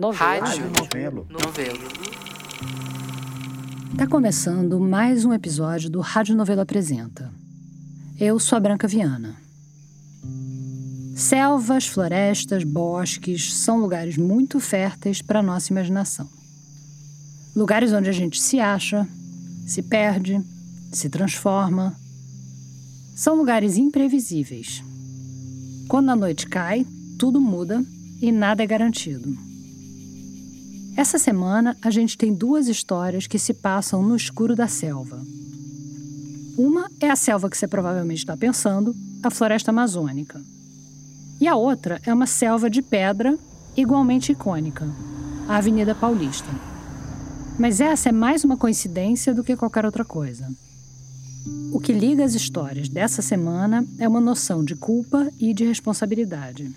Rádio Novelo. Novelo. Tá começando mais um episódio do Rádio Novelo Apresenta. Eu sou a Branca Viana. Selvas, florestas, bosques são lugares muito férteis para nossa imaginação. Lugares onde a gente se acha, se perde, se transforma. São lugares imprevisíveis. Quando a noite cai, tudo muda e nada é garantido. Essa semana a gente tem duas histórias que se passam no escuro da selva. Uma é a selva que você provavelmente está pensando, a floresta amazônica. E a outra é uma selva de pedra igualmente icônica, a Avenida Paulista. Mas essa é mais uma coincidência do que qualquer outra coisa. O que liga as histórias dessa semana é uma noção de culpa e de responsabilidade.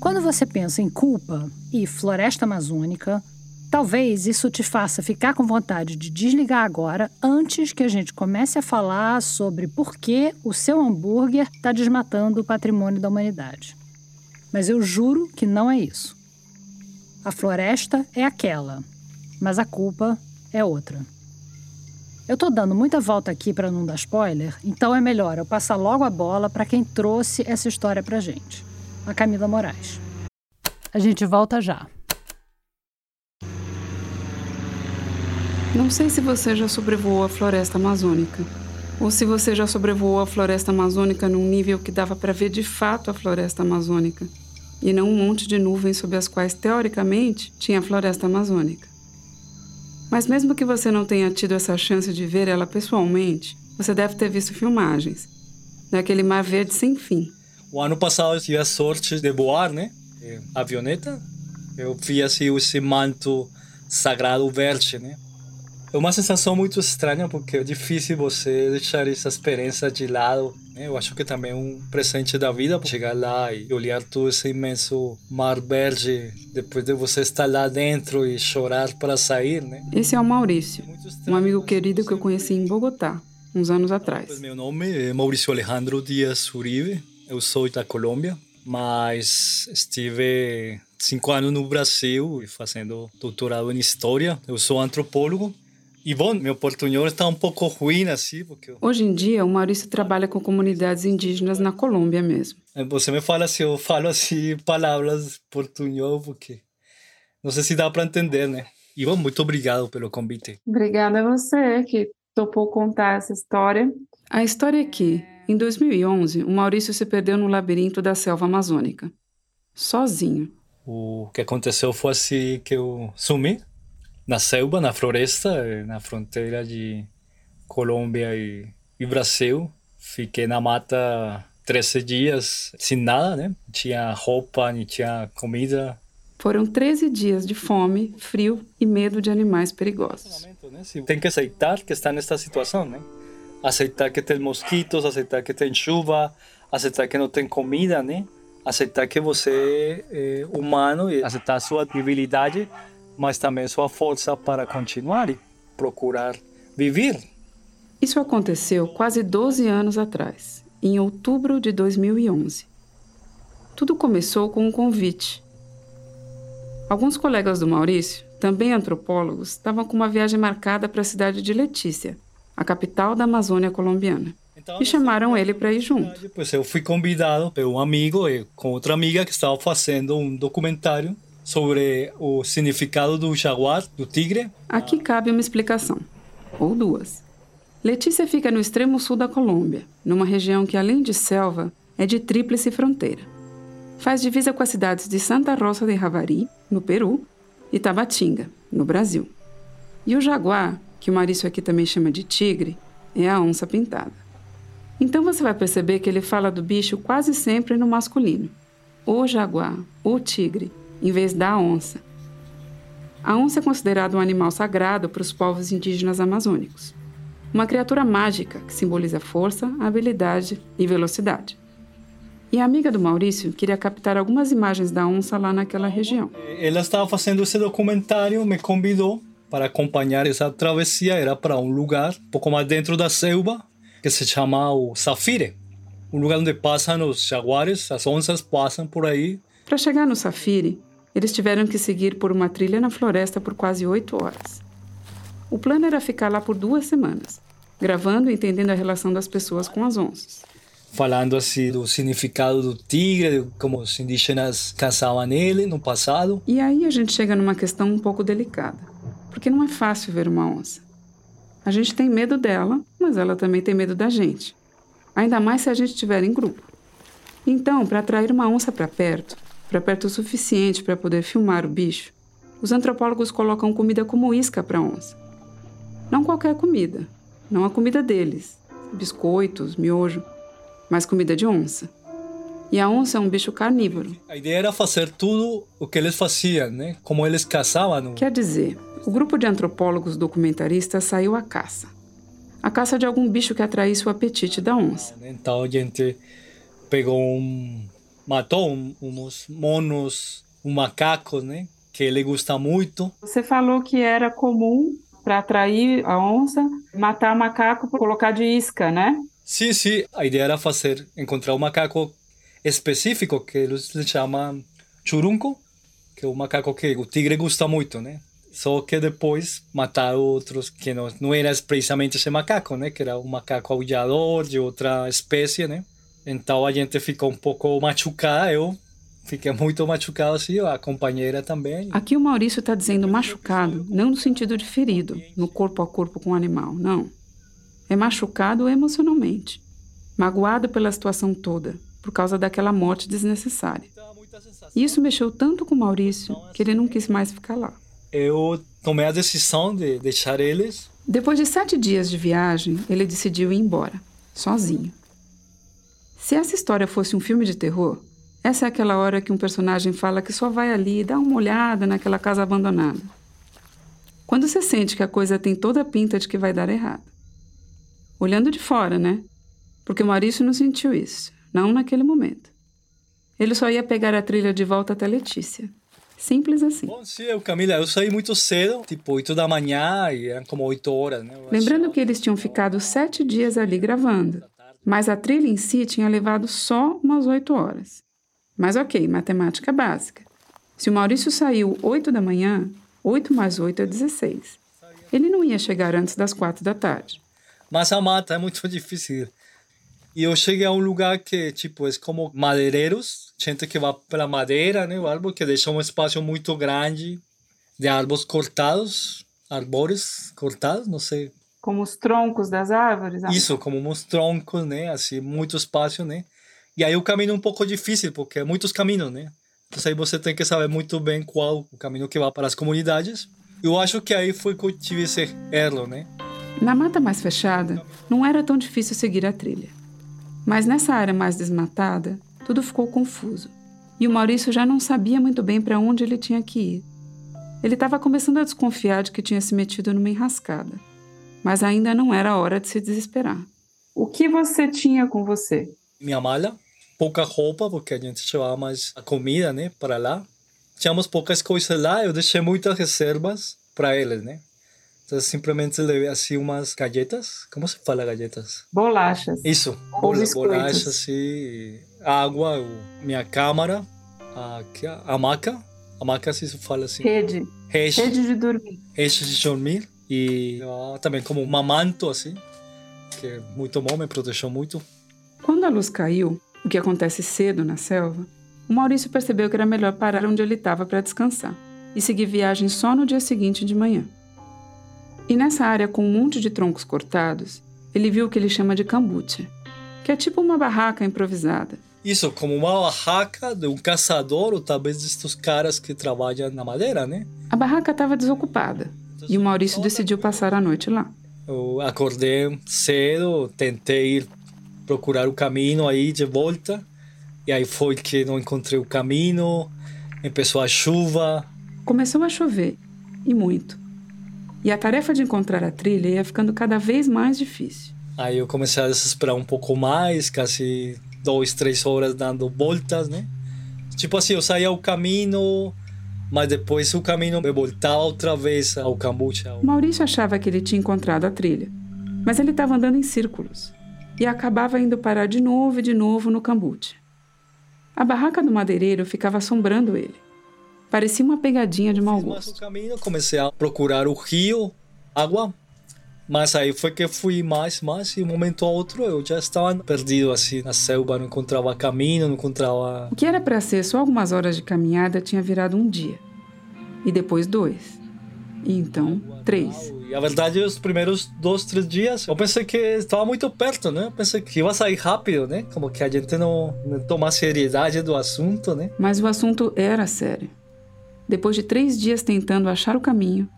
Quando você pensa em culpa e floresta amazônica, talvez isso te faça ficar com vontade de desligar agora antes que a gente comece a falar sobre por que o seu hambúrguer está desmatando o patrimônio da humanidade. Mas eu juro que não é isso. A floresta é aquela, mas a culpa é outra. Eu tô dando muita volta aqui para não dar spoiler, então é melhor eu passar logo a bola para quem trouxe essa história pra gente a Camila Moraes. A gente volta já. Não sei se você já sobrevoou a floresta amazônica, ou se você já sobrevoou a floresta amazônica num nível que dava para ver de fato a floresta amazônica, e não um monte de nuvens sob as quais, teoricamente, tinha a floresta amazônica. Mas mesmo que você não tenha tido essa chance de ver ela pessoalmente, você deve ter visto filmagens daquele mar verde sem fim, o ano passado eu tive a sorte de voar, né? Avioneta. Eu vi assim esse manto sagrado verde, né? É uma sensação muito estranha porque é difícil você deixar essa experiência de lado. Né? Eu acho que também é um presente da vida chegar lá e olhar todo esse imenso mar verde depois de você estar lá dentro e chorar para sair, né? Esse é o Maurício, um amigo querido que eu conheci em Bogotá, uns anos atrás. Meu nome é Maurício Alejandro Dias Uribe. Eu sou da Colômbia, mas estive cinco anos no Brasil fazendo doutorado em História. Eu sou antropólogo. E bom, meu portunhol está um pouco ruim assim, porque... Hoje em dia, o Maurício trabalha com comunidades indígenas na Colômbia mesmo. É, você me fala se eu falo assim palavras portunhol, porque não sei se dá para entender, né? E bom, muito obrigado pelo convite. Obrigada a você que topou contar essa história. A história é que em 2011, o Maurício se perdeu no labirinto da selva amazônica, sozinho. O que aconteceu foi assim que eu sumi na selva, na floresta, na fronteira de Colômbia e, e Brasil. Fiquei na mata 13 dias sem nada, né? Não tinha roupa, não tinha comida. Foram 13 dias de fome, frio e medo de animais perigosos. Tem que aceitar que está nesta situação, né? Aceitar que tem mosquitos, aceitar que tem chuva, aceitar que não tem comida, né? Aceitar que você é humano e aceitar sua debilidade, mas também sua força para continuar e procurar viver. Isso aconteceu quase 12 anos atrás, em outubro de 2011. Tudo começou com um convite. Alguns colegas do Maurício, também antropólogos, estavam com uma viagem marcada para a cidade de Letícia, a capital da Amazônia colombiana. Então, e chamaram ele para ir junto. Depois eu fui convidado por um amigo e com outra amiga que estava fazendo um documentário sobre o significado do jaguar, do tigre. Aqui cabe uma explicação, ou duas. Letícia fica no extremo sul da Colômbia, numa região que, além de selva, é de tríplice fronteira. Faz divisa com as cidades de Santa Rosa de Javari, no Peru, e Tabatinga, no Brasil. E o jaguar que o Maurício aqui também chama de tigre, é a onça pintada. Então você vai perceber que ele fala do bicho quase sempre no masculino. O jaguar, o tigre, em vez da onça. A onça é considerada um animal sagrado para os povos indígenas amazônicos. Uma criatura mágica que simboliza força, habilidade e velocidade. E a amiga do Maurício queria captar algumas imagens da onça lá naquela região. Ela estava fazendo esse documentário, me convidou para acompanhar essa travessia era para um lugar um pouco mais dentro da selva que se chama o Safire, um lugar onde passam os jaguares, as onças passam por aí Para chegar no Safiri, eles tiveram que seguir por uma trilha na floresta por quase oito horas. O plano era ficar lá por duas semanas, gravando e entendendo a relação das pessoas com as onças. Falando assim do significado do tigre, como os indígenas caçavam nele no passado. E aí a gente chega numa questão um pouco delicada, porque não é fácil ver uma onça. A gente tem medo dela, mas ela também tem medo da gente. Ainda mais se a gente estiver em grupo. Então, para atrair uma onça para perto, para perto o suficiente para poder filmar o bicho, os antropólogos colocam comida como isca para a onça. Não qualquer comida, não a comida deles, biscoitos, miojo, mas comida de onça. E a onça é um bicho carnívoro. A ideia era fazer tudo o que eles faziam, né? Como eles caçavam. Quer dizer, o grupo de antropólogos documentaristas saiu à caça. A caça de algum bicho que atraísse o apetite da onça. Então a gente pegou um. matou um, uns monos, um macaco, né? Que ele gosta muito. Você falou que era comum para atrair a onça, matar macaco para colocar de isca, né? Sim, sim. A ideia era fazer, encontrar um macaco específico que eles chamam churunco, que é um macaco que o tigre gosta muito, né? Só que depois mataram outros que não, não era precisamente esse macaco, né? Que era um macaco aulhador de outra espécie, né? Então a gente ficou um pouco machucado. Eu Fiquei muito machucado assim, a companheira também. Aqui o Maurício está dizendo machucado, não no sentido de ferido, no corpo a corpo com o animal, não. É machucado emocionalmente, magoado pela situação toda, por causa daquela morte desnecessária. E isso mexeu tanto com o Maurício que ele não quis mais ficar lá. Eu tomei a decisão de deixar eles. Depois de sete dias de viagem, ele decidiu ir embora, sozinho. Se essa história fosse um filme de terror, essa é aquela hora que um personagem fala que só vai ali dar uma olhada naquela casa abandonada. Quando você sente que a coisa tem toda a pinta de que vai dar errado. Olhando de fora, né? Porque Maurício não sentiu isso, não naquele momento. Ele só ia pegar a trilha de volta até Letícia. Simples assim. Bom, sim, eu, Camila, eu saí muito cedo, tipo 8 da manhã, e eram como 8 horas, né? Lembrando que eles tinham ficado sete dias ali gravando, mas a trilha em si tinha levado só umas 8 horas. Mas ok, matemática básica. Se o Maurício saiu 8 da manhã, 8 mais 8 é 16. Ele não ia chegar antes das 4 da tarde. Mas a mata é muito difícil. E eu cheguei a um lugar que, tipo, é como madeireiros, gente que vai pela madeira, né, o árvore, que deixa um espaço muito grande de árvores cortados, árvores cortados, não sei. Como os troncos das árvores? Isso, como uns troncos, né, assim, muito espaço, né. E aí o caminho é um pouco difícil, porque é muitos caminhos, né? Então aí você tem que saber muito bem qual o caminho que vai para as comunidades. Eu acho que aí foi que eu tive esse erro, né? Na mata mais fechada, não era tão difícil seguir a trilha. Mas nessa área mais desmatada, tudo ficou confuso. E o Maurício já não sabia muito bem para onde ele tinha que ir. Ele estava começando a desconfiar de que tinha se metido numa enrascada. Mas ainda não era hora de se desesperar. O que você tinha com você? Minha malha, pouca roupa, porque a gente levava mais a comida, né, para lá. Tínhamos poucas coisas lá, eu deixei muitas reservas para eles, né? Então, simplesmente levei assim umas galletas. Como se fala galletas? Bolachas. Isso. Ou biscoitos. Bolachas e água, minha câmara, a, a maca. A maca assim se fala assim. Rede. Rede. Rede de dormir. Rede de dormir. E também como uma manto assim, que é muito bom, me protegeu muito. Quando a luz caiu, o que acontece cedo na selva, o Maurício percebeu que era melhor parar onde ele estava para descansar e seguir viagem só no dia seguinte de manhã. E nessa área com um monte de troncos cortados, ele viu o que ele chama de cambucha, que é tipo uma barraca improvisada. Isso, como uma barraca de um caçador ou talvez desses caras que trabalham na madeira, né? A barraca estava desocupada e o Maurício decidiu passar a noite lá. Eu acordei cedo, tentei ir procurar o caminho aí de volta. E aí foi que não encontrei o caminho, começou a chuva. Começou a chover, e muito. E a tarefa de encontrar a trilha ia ficando cada vez mais difícil. Aí eu comecei a desesperar um pouco mais, quase duas, três horas dando voltas, né? Tipo assim, eu saía ao caminho, mas depois o caminho me voltava outra vez ao cambucha. Maurício achava que ele tinha encontrado a trilha, mas ele estava andando em círculos e acabava indo parar de novo e de novo no cambuche. A barraca do madeireiro ficava assombrando ele. Parecia uma pegadinha de mau gosto. Mas caminho comecei a procurar o rio, água. Mas aí foi que fui mais, mais, e um momento a outro eu já estava perdido assim na selva, não encontrava caminho, não encontrava. O que era para ser só algumas horas de caminhada tinha virado um dia. E depois dois. E então, três. E a verdade, os primeiros dois, três dias, eu pensei que estava muito perto, né? Eu pensei que ia sair rápido, né? Como que a gente não, não toma seriedade do assunto, né? Mas o assunto era sério. Depois de três dias tentando achar o caminho,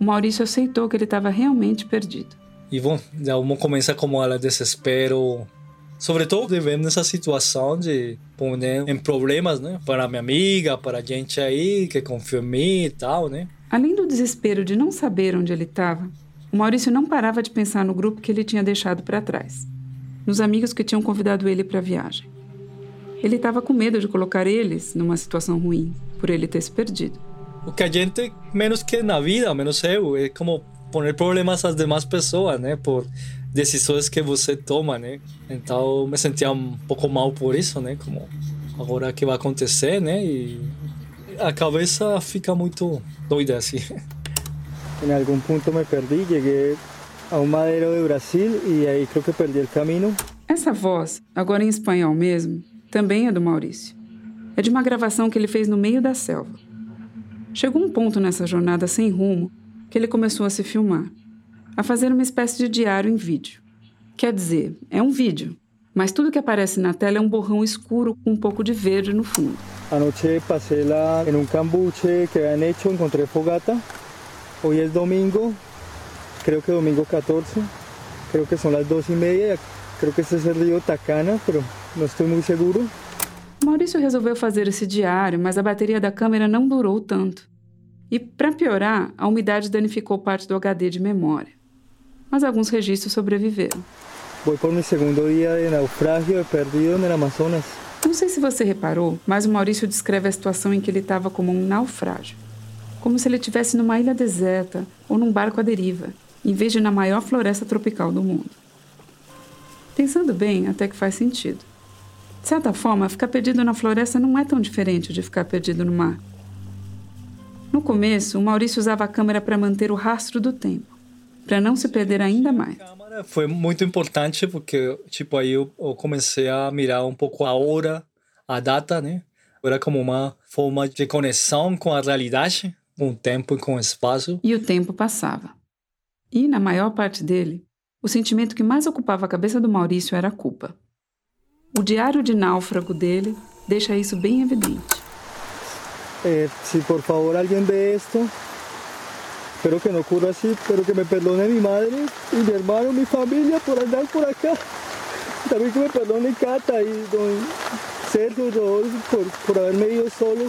o Maurício aceitou que ele estava realmente perdido. E bom, já começa como ela desespero, sobretudo vivendo nessa situação de pôr em problemas, né? Para minha amiga, para a gente aí que confia em mim e tal, né? Além do desespero de não saber onde ele estava, o Maurício não parava de pensar no grupo que ele tinha deixado para trás, nos amigos que tinham convidado ele para a viagem. Ele estava com medo de colocar eles numa situação ruim, por ele ter se perdido. O que a gente, menos que na vida, menos eu, é como poner problemas às demais pessoas, né? Por decisões que você toma, né? Então, me sentia um pouco mal por isso, né? Como agora que vai acontecer, né? E a cabeça fica muito doida assim. En algún punto me perdí, llegué a un madero de Brasil y ahí creo que perdí el camino. Essa voz, agora em espanhol mesmo, também é do Maurício. É de uma gravação que ele fez no meio da selva. Chegou um ponto nessa jornada sem rumo que ele começou a se filmar, a fazer uma espécie de diário em vídeo. Quer dizer, é um vídeo, mas tudo que aparece na tela é um borrão escuro com um pouco de verde no fundo. Anoche pasé la, en un cambuche que habían hecho, encontré fogata. Hoy es domingo, creo que domingo 14, creo que son las dos y media, creo que este es el río Tacana, pero no estoy muy seguro. Maurício resolveu fazer esse diário, mas a bateria da câmera não durou tanto. E, para piorar, a umidade danificou parte do HD de memória. Mas alguns registros sobreviveram. Voy por mi segundo día de naufragio, perdido el Amazonas. Não sei se você reparou, mas o Maurício descreve a situação em que ele estava como um naufrágio. Como se ele estivesse numa ilha deserta ou num barco à deriva, em vez de na maior floresta tropical do mundo. Pensando bem, até que faz sentido. De certa forma, ficar perdido na floresta não é tão diferente de ficar perdido no mar. No começo, o Maurício usava a câmera para manter o rastro do tempo, para não se perder ainda mais. Foi muito importante porque, tipo, aí eu, eu comecei a mirar um pouco a hora, a data, né? Era como uma forma de conexão com a realidade, com o tempo e com o espaço. E o tempo passava. E, na maior parte dele, o sentimento que mais ocupava a cabeça do Maurício era a culpa. O diário de náufrago dele deixa isso bem evidente. Eh, si por favor alguien ve esto, espero que no ocurra así, pero que me perdone mi madre y mi hermano, mi familia por andar por acá. También que me perdone Cata y don Sergio Rodolfo por, por haberme ido solo.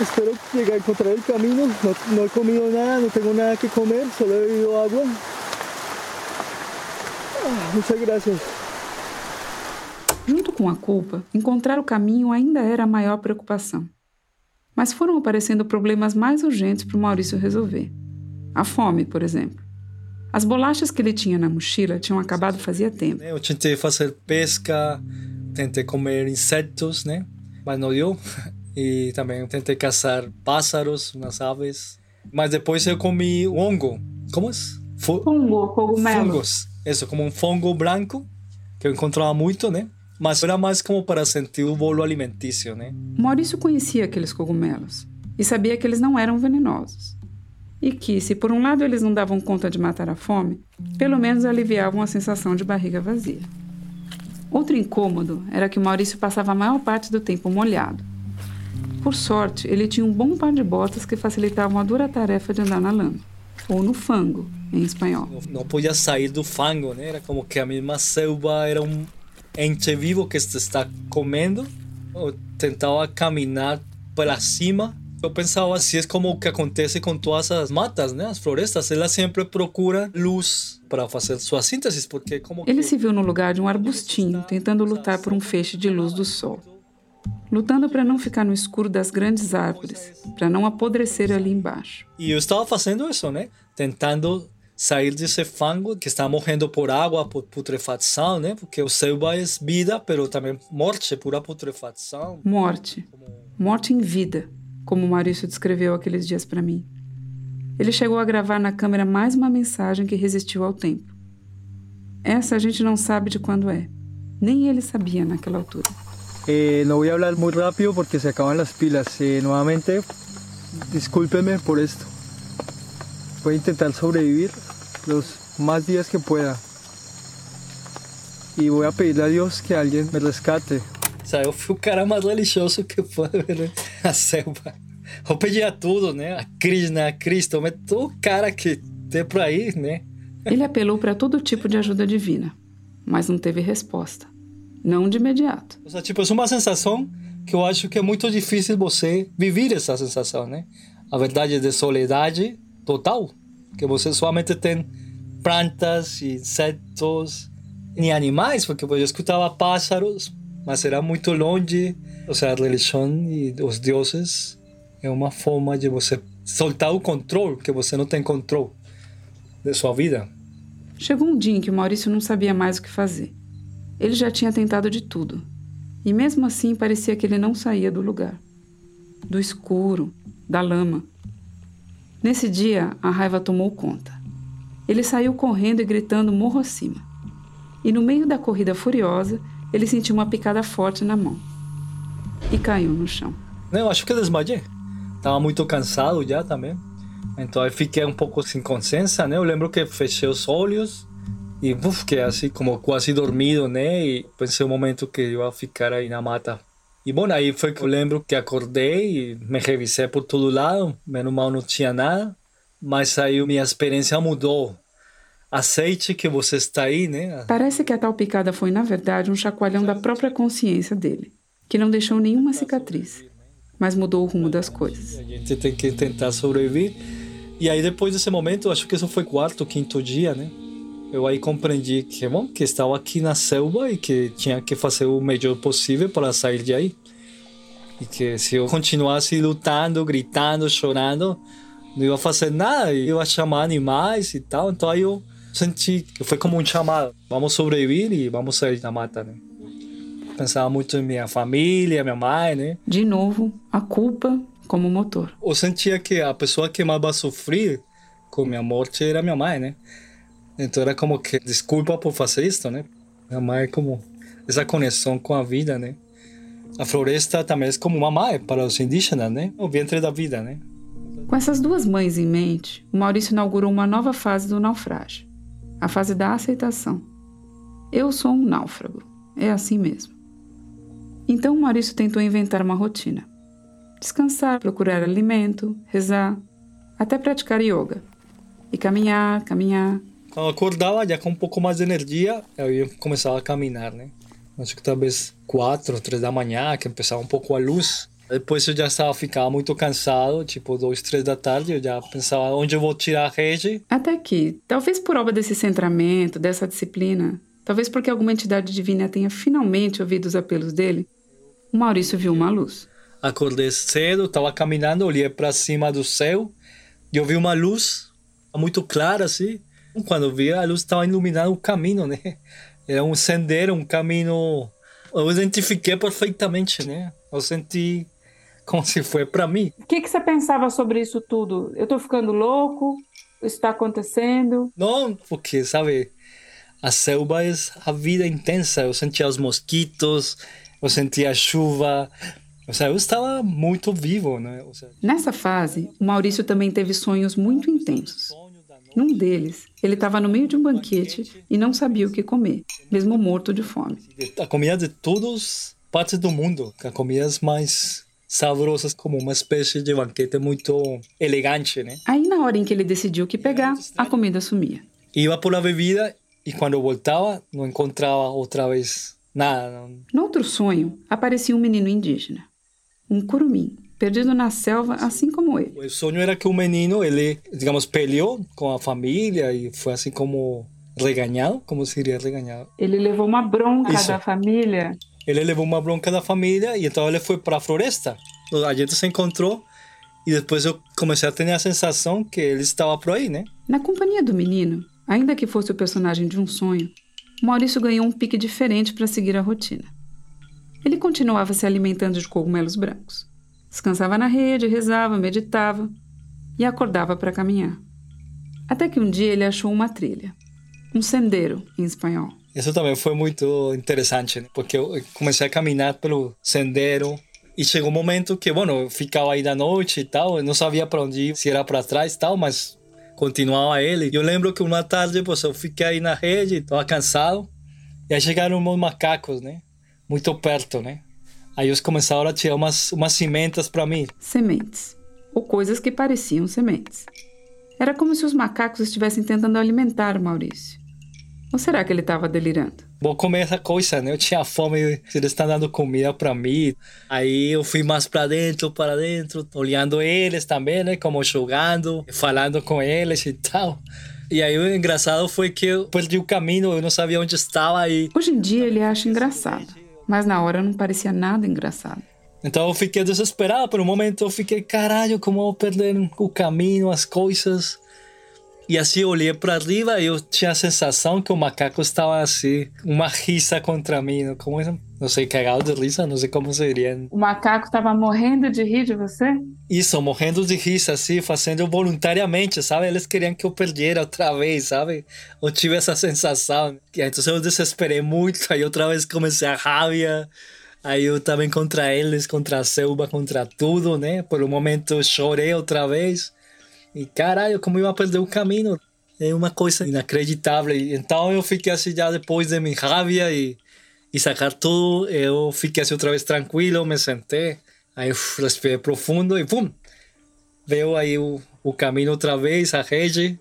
Espero llegar a encontrar el camino. No, no he comido nada, no tengo nada que comer, solo he bebido agua. Ah, muchas gracias. Com a culpa, encontrar o caminho ainda era a maior preocupação. Mas foram aparecendo problemas mais urgentes para o Maurício resolver. A fome, por exemplo. As bolachas que ele tinha na mochila tinham acabado fazia tempo. Eu tentei fazer pesca, tentei comer insetos, né? Mas não deu. E também tentei caçar pássaros, umas aves. Mas depois eu comi hongo. Como é? Fu fungo, cogumelo. Fungos. Isso, como um fungo branco, que eu encontrava muito, né? Mas era mais como para sentir o bolo alimentício, né? Maurício conhecia aqueles cogumelos e sabia que eles não eram venenosos. E que, se por um lado eles não davam conta de matar a fome, pelo menos aliviavam a sensação de barriga vazia. Outro incômodo era que Maurício passava a maior parte do tempo molhado. Por sorte, ele tinha um bom par de botas que facilitavam a dura tarefa de andar na lama, ou no fango, em espanhol. Não podia sair do fango, né? Era como que a mesma selva era um ente vivo que se está comendo. Eu tentava caminhar para cima. Eu pensava assim, é como o que acontece com todas as matas, né? As florestas, elas sempre procuram luz para fazer sua síntese, porque como Ele se viu no lugar de um arbustinho, tentando lutar por um feixe de luz do sol. Lutando para não ficar no escuro das grandes árvores, para não apodrecer ali embaixo. E eu estava fazendo isso, né? Tentando sair desse fango que está morrendo por água, por putrefação, né? Porque o selva é vida, mas também morte, pura putrefação. Morte. Morte em vida, como o Maurício descreveu aqueles dias para mim. Ele chegou a gravar na câmera mais uma mensagem que resistiu ao tempo. Essa a gente não sabe de quando é. Nem ele sabia naquela altura. Eh, no voy a hablar muy rápido porque se acaban las pilas. Eh, nuevamente, discúlpeme por esto. Voy a intentar sobrevivir los más días que pueda. E vou pedirle a Deus que alguém me rescate. Sabe, eu fui o cara mais religioso que foi né? a selva. Eu pedia tudo, né? A Krishna, a Cristo, mas todo cara que tem por aí, né? Ele apelou para todo tipo de ajuda divina, mas não teve resposta. Não de imediato. Seja, tipo, é uma sensação que eu acho que é muito difícil você viver essa sensação, né? A verdade de soledade total, que você somente tem plantas, insetos, nem animais, porque eu escutava pássaros, mas era muito longe. Ou seja, a religião e os deuses é uma forma de você soltar o controle, que você não tem controle de sua vida. Chegou um dia em que o Maurício não sabia mais o que fazer. Ele já tinha tentado de tudo. E mesmo assim parecia que ele não saía do lugar do escuro, da lama. Nesse dia, a raiva tomou conta. Ele saiu correndo e gritando morro acima. E no meio da corrida furiosa, ele sentiu uma picada forte na mão. E caiu no chão. Eu acho que desmaiei. Estava muito cansado já também. Então eu fiquei um pouco sem consciência, né? Eu lembro que fechei os olhos e uf, fiquei assim como quase dormido, né? E pensei um momento que eu ia ficar aí na mata e bom, aí foi que eu lembro que acordei e me revisei por todo lado, menos mal não tinha nada, mas aí minha experiência mudou. Aceite que você está aí, né? Parece que a tal picada foi, na verdade, um chacoalhão da própria consciência dele, que não deixou nenhuma cicatriz, mas mudou o rumo das coisas. A gente tem que tentar sobreviver. E aí, depois desse momento, acho que isso foi quarto, quinto dia, né? Eu aí compreendi que, bom, que estava aqui na selva e que tinha que fazer o melhor possível para sair de aí. E que se eu continuasse lutando, gritando, chorando, não ia fazer nada, eu ia chamar animais e tal. Então aí eu senti que foi como um chamado: vamos sobreviver e vamos sair da mata, né? Pensava muito em minha família, minha mãe, né? De novo, a culpa como motor. Eu sentia que a pessoa que mais vai sofrer com minha morte era minha mãe, né? Então era como que desculpa por fazer isso, né? Minha mãe é como essa conexão com a vida, né? A floresta também é como uma mãe para os indígenas, né? O ventre da vida, né? Com essas duas mães em mente, o Maurício inaugurou uma nova fase do naufrágio, a fase da aceitação. Eu sou um náufrago, é assim mesmo. Então o Maurício tentou inventar uma rotina: descansar, procurar alimento, rezar, até praticar yoga. E caminhar, caminhar, quando acordava, já com um pouco mais de energia, eu ia começar a caminhar, né? Acho que talvez quatro, três da manhã, que começava um pouco a luz. Depois eu já estava ficando muito cansado, tipo dois, três da tarde, eu já pensava onde eu vou tirar a rede. Até que, talvez por obra desse centramento, dessa disciplina, talvez porque alguma entidade divina tenha finalmente ouvido os apelos dele, o Maurício viu uma luz. Acordei cedo, estava caminhando, olhei para cima do céu e eu vi uma luz muito clara assim quando vi a luz estava iluminando o caminho, né? Era um sendero, um caminho. Eu identifiquei perfeitamente, né? Eu senti como se foi para mim. O que, que você pensava sobre isso tudo? Eu estou ficando louco? Isso está acontecendo? Não, porque, sabe, a selva é a vida intensa. Eu sentia os mosquitos, eu sentia a chuva. Ou seja, eu estava muito vivo, né? Seja, Nessa fase, o Maurício também teve sonhos muito intensos. Num deles, ele estava no meio de um banquete e não sabia o que comer, mesmo morto de fome. A comida de todas partes do mundo, a comidas mais saborosas, como uma espécie de banquete muito elegante, né? Aí, na hora em que ele decidiu o que pegar, a comida sumia. Ia por a bebida e quando voltava, não encontrava outra vez nada. No outro sonho, aparecia um menino indígena, um curumim, perdido na selva, assim como ele. O sonho era que o menino, ele, digamos, peleou com a família e foi assim como regañado, como seria regañado. Ele levou uma bronca Isso. da família. Ele levou uma bronca da família e então ele foi para a floresta. A gente se encontrou e depois eu comecei a ter a sensação que ele estava por aí, né? Na companhia do menino, ainda que fosse o personagem de um sonho, Maurício ganhou um pique diferente para seguir a rotina. Ele continuava se alimentando de cogumelos brancos. Descansava na rede, rezava, meditava e acordava para caminhar. Até que um dia ele achou uma trilha, um sendero em espanhol. Isso também foi muito interessante, né? porque eu comecei a caminhar pelo sendero e chegou um momento que, bueno, eu ficava aí da noite e tal, eu não sabia para onde ir, se era para trás e tal, mas continuava ele. E eu lembro que uma tarde, pois, eu fiquei aí na rede, estava cansado, e aí chegaram uns macacos, né? Muito perto, né? Aí eles começaram a tirar umas, umas sementes para mim. Sementes. Ou coisas que pareciam sementes. Era como se os macacos estivessem tentando alimentar o Maurício. Ou será que ele estava delirando? Vou comer essa coisa, né? Eu tinha fome, eles estão dando comida para mim. Aí eu fui mais para dentro, para dentro, olhando eles também, né? Como jogando, falando com eles e tal. E aí o engraçado foi que eu perdi o caminho, eu não sabia onde estava aí. Hoje em dia ele acha engraçado mas na hora não parecia nada engraçado. Então eu fiquei desesperado, por um momento eu fiquei, caralho, como eu vou perder o caminho, as coisas. E assim eu olhei para arriba e eu tinha a sensação que o macaco estava assim, uma risa contra mim, como não sei, cagado de risa, não sei como seria. O macaco estava morrendo de rir de você? Isso, morrendo de risa, assim, fazendo voluntariamente, sabe? Eles queriam que eu perdesse outra vez, sabe? Eu tive essa sensação. E então eu desesperei muito, aí outra vez comecei a raiva. Aí eu também contra eles, contra a selva, contra tudo, né? Por um momento chorei outra vez. E caralho, como eu perder o caminho. É uma coisa inacreditável. Então eu fiquei assim já depois de minha raiva e, e sacar tudo, eu fiquei assim outra vez tranquilo, me sentei. Aí respirei profundo e pum! Veio aí o, o caminho outra vez, a rede.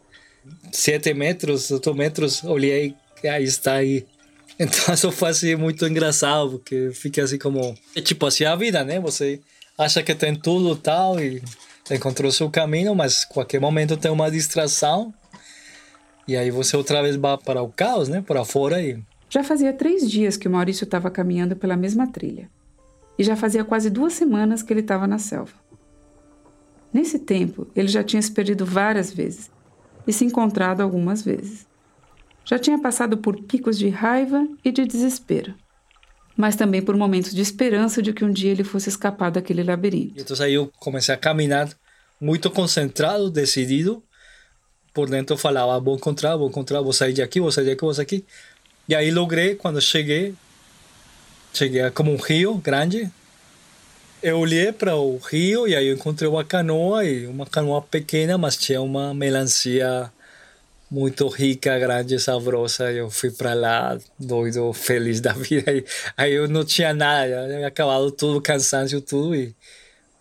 Sete metros, oito metros, olhei aí está aí. Então isso foi assim muito engraçado, porque fiquei assim como... É tipo assim a vida, né? Você acha que tem tudo tal e encontrou seu caminho, mas qualquer momento tem uma distração e aí você outra vez vai para o caos, né? Para fora e já fazia três dias que o Maurício estava caminhando pela mesma trilha e já fazia quase duas semanas que ele estava na selva. Nesse tempo, ele já tinha se perdido várias vezes e se encontrado algumas vezes. Já tinha passado por picos de raiva e de desespero mas também por momentos de esperança de que um dia ele fosse escapar daquele labirinto. Então aí eu comecei a caminhar muito concentrado, decidido. Por dentro eu falava, vou encontrar, vou encontrar, vou sair aqui, vou sair aqui, vou sair aqui. E aí logrei, quando cheguei, cheguei a como um rio grande. Eu olhei para o rio e aí eu encontrei uma canoa, e uma canoa pequena, mas tinha uma melancia muito rica, grande, saborosa. Eu fui para lá, doido, feliz da vida. Aí, eu não tinha nada, já havia acabado tudo, cansaço, tudo. E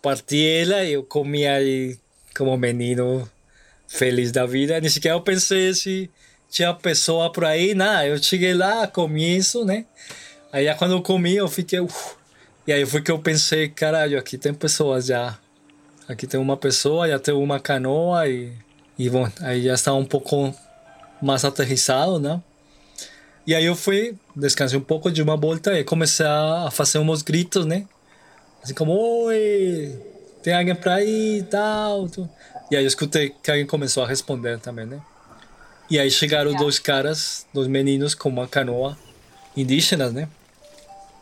parti ela e eu comi aí como menino, feliz da vida. Nem sequer eu pensei se tinha pessoa por aí, nada. Eu cheguei lá, comi isso, né? Aí quando eu comi, eu fiquei. Uf. E aí foi que eu pensei, caralho, aqui tem pessoas já. Aqui tem uma pessoa, já tem uma canoa e e bom, aí já estava um pouco mais aterrissado, né? E aí eu fui, descansei um pouco de uma volta e comecei a fazer uns gritos, né? Assim como, oi, tem alguém para ir e tal. E aí eu escutei que alguém começou a responder também, né? E aí chegaram dois caras, dois meninos com uma canoa indígenas, né?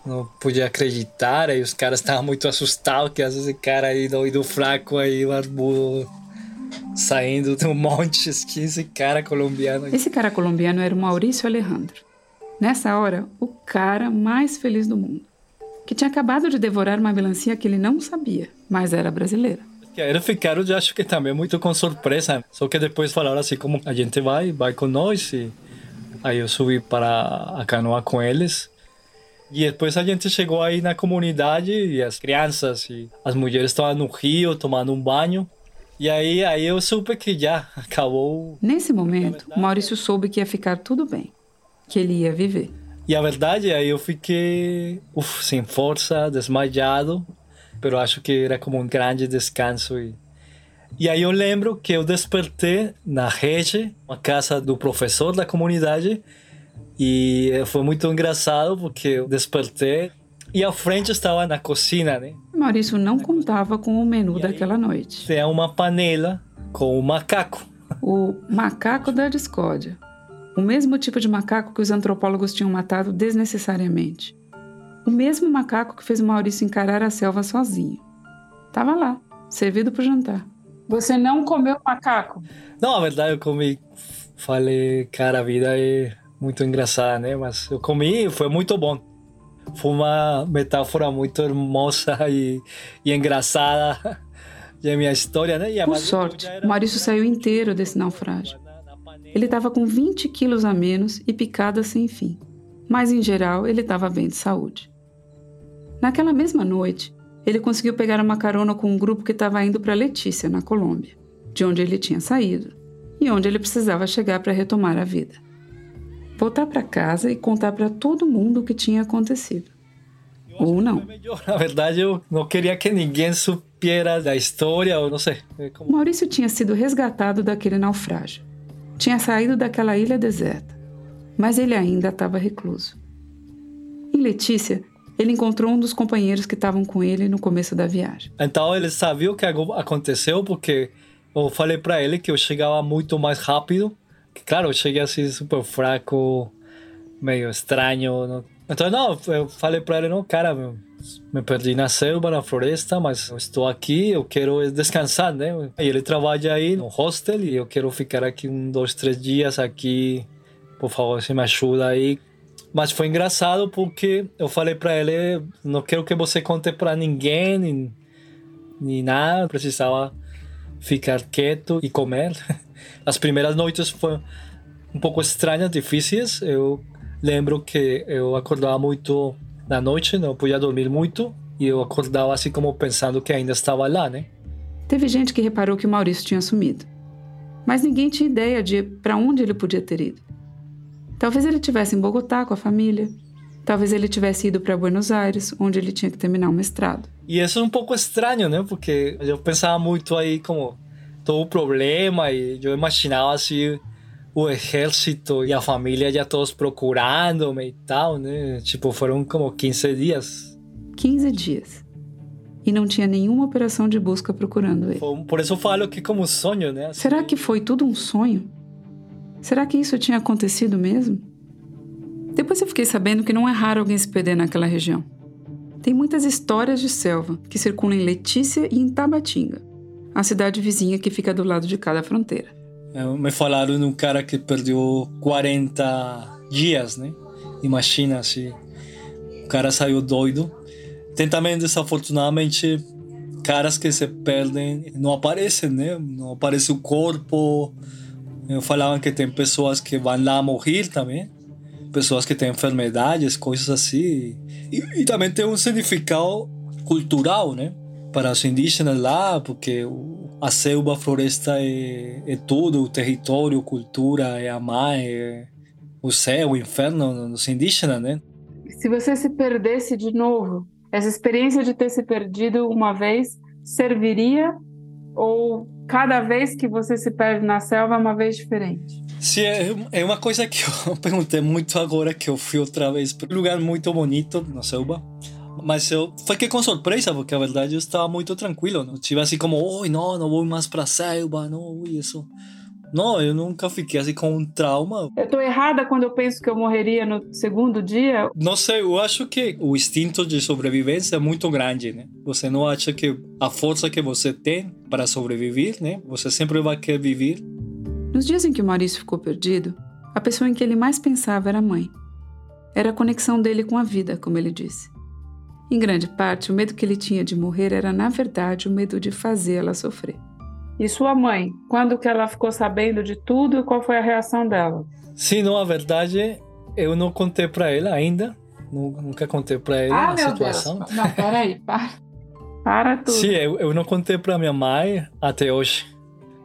Não podia acreditar, aí os caras estavam muito assustados, que esse cara aí doido fraco aí, barbudo saindo de um monte que esse cara colombiano. Esse cara colombiano era o Maurício Alejandro. Nessa hora, o cara mais feliz do mundo. Que tinha acabado de devorar uma melancia que ele não sabia, mas era brasileira. Eles ficaram, eu acho que também muito com surpresa. Só que depois falaram assim como a gente vai, vai com nós. E aí eu subi para a canoa com eles. E depois a gente chegou aí na comunidade e as crianças e as mulheres estavam no rio tomando um banho. E aí, aí eu soube que já acabou. Nesse momento, Maurício soube que ia ficar tudo bem, que ele ia viver. E a verdade, aí eu fiquei uf, sem força, desmaiado, mas acho que era como um grande descanso. E, e aí eu lembro que eu despertei na rede, na casa do professor da comunidade, e foi muito engraçado porque eu despertei e à frente estava na cozinha, né? Maurício não contava com o menu daquela noite. Tem uma panela com um macaco. o macaco da discórdia. O mesmo tipo de macaco que os antropólogos tinham matado desnecessariamente. O mesmo macaco que fez Maurício encarar a selva sozinho. Tava lá, servido para jantar. Você não comeu macaco? Não, a verdade eu comi. Falei, cara, a vida é muito engraçada, né? Mas eu comi e foi muito bom. Foi uma metáfora muito hermosa e, engraçada da minha história, né? Por sorte, Maurício saiu inteiro desse naufrágio. Ele estava com 20 quilos a menos e picada sem fim. Mas, em geral, ele estava bem de saúde. Naquela mesma noite, ele conseguiu pegar uma carona com um grupo que estava indo para Letícia, na Colômbia, de onde ele tinha saído e onde ele precisava chegar para retomar a vida. Voltar para casa e contar para todo mundo o que tinha acontecido. Ou não. Na verdade, eu não queria que ninguém supiera da história, ou não sei. É Maurício tinha sido resgatado daquele naufrágio. Tinha saído daquela ilha deserta. Mas ele ainda estava recluso. Em Letícia, ele encontrou um dos companheiros que estavam com ele no começo da viagem. Então ele sabia o que aconteceu porque eu falei para ele que eu chegava muito mais rápido. Claro, eu cheguei assim super fraco, meio estranho. Não? Então, não, eu falei para ele, não, cara, meu, me perdi na selva, na floresta, mas estou aqui, eu quero descansar, né? E ele trabalha aí no hostel e eu quero ficar aqui um, dois, três dias aqui. Por favor, se me ajuda aí. Mas foi engraçado porque eu falei para ele, não quero que você conte para ninguém, nem, nem nada. Precisava ficar quieto e comer. As primeiras noites foram um pouco estranhas, difíceis. Eu lembro que eu acordava muito na noite, não podia dormir muito e eu acordava assim como pensando que ainda estava lá, né? Teve gente que reparou que o Maurício tinha sumido, mas ninguém tinha ideia de para onde ele podia ter ido. Talvez ele estivesse em Bogotá com a família, talvez ele tivesse ido para Buenos Aires, onde ele tinha que terminar o mestrado. E isso é um pouco estranho, né? Porque eu pensava muito aí como todo o problema e eu imaginava assim o exército e a família já todos procurando-me e tal, né? Tipo, foram como 15 dias. 15 dias. E não tinha nenhuma operação de busca procurando ele. Por isso eu falo que como sonho, né? Assim... Será que foi tudo um sonho? Será que isso tinha acontecido mesmo? Depois eu fiquei sabendo que não é raro alguém se perder naquela região. Tem muitas histórias de selva que circulam em Letícia e em Tabatinga, a cidade vizinha que fica do lado de cada fronteira. É, me falaram de um cara que perdeu 40 dias, né? Imagina se o cara saiu doido. Tem também, desafortunadamente, caras que se perdem, não aparecem, né? Não aparece o corpo. Falavam que tem pessoas que vão lá morrer também. Pessoas que têm enfermidades, coisas assim. E, e também tem um significado cultural, né? Para os indígenas lá, porque a selva, a floresta é, é tudo, o território, cultura, é a mar, é o céu, o inferno dos indígenas, né? Se você se perdesse de novo, essa experiência de ter se perdido uma vez serviria ou cada vez que você se perde na selva é uma vez diferente? Sim, é, é uma coisa que eu perguntei muito agora que eu fui outra vez para um lugar muito bonito na selva mas eu fiquei com surpresa, porque a verdade eu estava muito tranquilo. Não tive assim como, oi, não, não vou mais pra selva, não, ui, isso. Não, eu nunca fiquei assim com um trauma. Eu tô errada quando eu penso que eu morreria no segundo dia? Não sei, eu acho que o instinto de sobrevivência é muito grande, né? Você não acha que a força que você tem para sobreviver, né? Você sempre vai querer viver. Nos dias em que o Maurício ficou perdido, a pessoa em que ele mais pensava era a mãe. Era a conexão dele com a vida, como ele disse. Em grande parte, o medo que ele tinha de morrer era, na verdade, o medo de fazê-la sofrer. E sua mãe, quando que ela ficou sabendo de tudo e qual foi a reação dela? Sim, não, a verdade, eu não contei para ela ainda. Nunca contei para ela ah, a meu situação. Deus. Não, peraí, para. Para tudo. Sim, eu, eu não contei para minha mãe até hoje.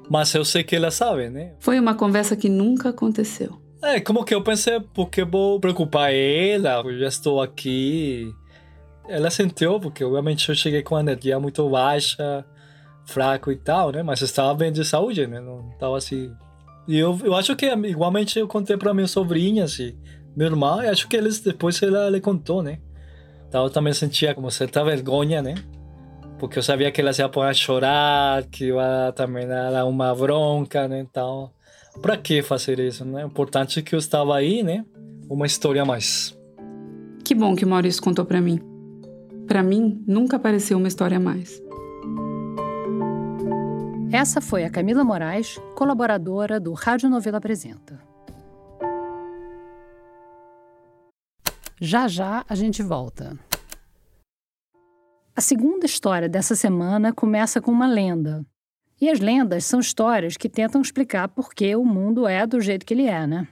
Mas eu sei que ela sabe, né? Foi uma conversa que nunca aconteceu. É, como que eu pensei, porque vou preocupar ela, eu já estou aqui, ela sentiu, porque obviamente eu cheguei com energia muito baixa, fraco e tal, né? Mas estava bem de saúde, né? Não estava assim. E eu, eu acho que igualmente eu contei para minhas sobrinhas e meu irmão, e acho que eles depois ela lhe contou, né? Então eu também sentia como certa vergonha, né? porque eu sabia que ela ia pôr a chorar, que ia também dar uma bronca, né? Então, para que fazer isso, né? O importante é que eu estava aí, né? Uma história a mais. Que bom que o Maurício contou para mim. Para mim, nunca apareceu uma história a mais. Essa foi a Camila Moraes, colaboradora do Rádio Novela Apresenta. Já já a gente volta. A segunda história dessa semana começa com uma lenda. E as lendas são histórias que tentam explicar por que o mundo é do jeito que ele é, né?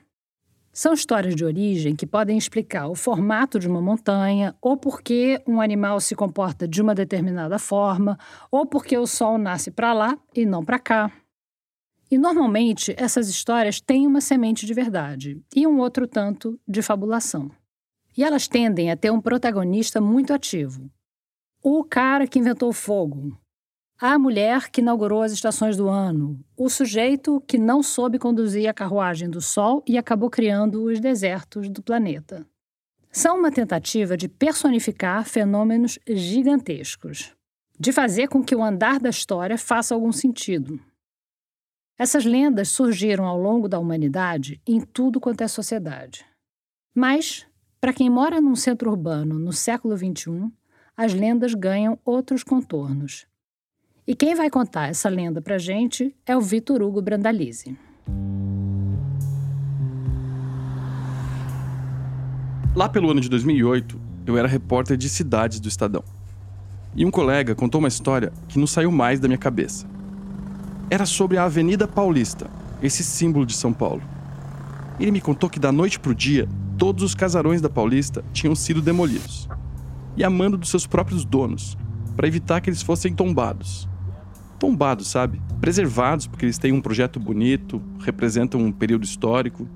São histórias de origem que podem explicar o formato de uma montanha, ou por que um animal se comporta de uma determinada forma, ou porque o sol nasce para lá e não para cá. E normalmente essas histórias têm uma semente de verdade e um outro tanto de fabulação. E elas tendem a ter um protagonista muito ativo, o cara que inventou o fogo, a mulher que inaugurou as estações do ano, o sujeito que não soube conduzir a carruagem do Sol e acabou criando os desertos do planeta. São uma tentativa de personificar fenômenos gigantescos, de fazer com que o andar da história faça algum sentido. Essas lendas surgiram ao longo da humanidade em tudo quanto é sociedade. Mas, para quem mora num centro urbano no século XXI, as lendas ganham outros contornos. E quem vai contar essa lenda pra gente é o Vitor Hugo Brandalize. Lá pelo ano de 2008, eu era repórter de cidades do Estadão. E um colega contou uma história que não saiu mais da minha cabeça. Era sobre a Avenida Paulista, esse símbolo de São Paulo. Ele me contou que da noite pro dia, todos os casarões da Paulista tinham sido demolidos e a mando dos seus próprios donos, para evitar que eles fossem tombados. Tombados, sabe? Preservados porque eles têm um projeto bonito, representam um período histórico,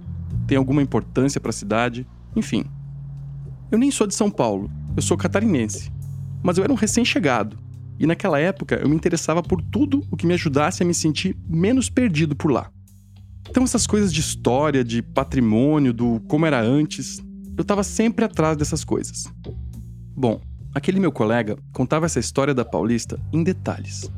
têm alguma importância para a cidade, enfim. Eu nem sou de São Paulo, eu sou catarinense. Mas eu era um recém-chegado, e naquela época eu me interessava por tudo o que me ajudasse a me sentir menos perdido por lá. Então essas coisas de história, de patrimônio, do como era antes, eu estava sempre atrás dessas coisas. Bom, aquele meu colega contava essa história da Paulista em detalhes.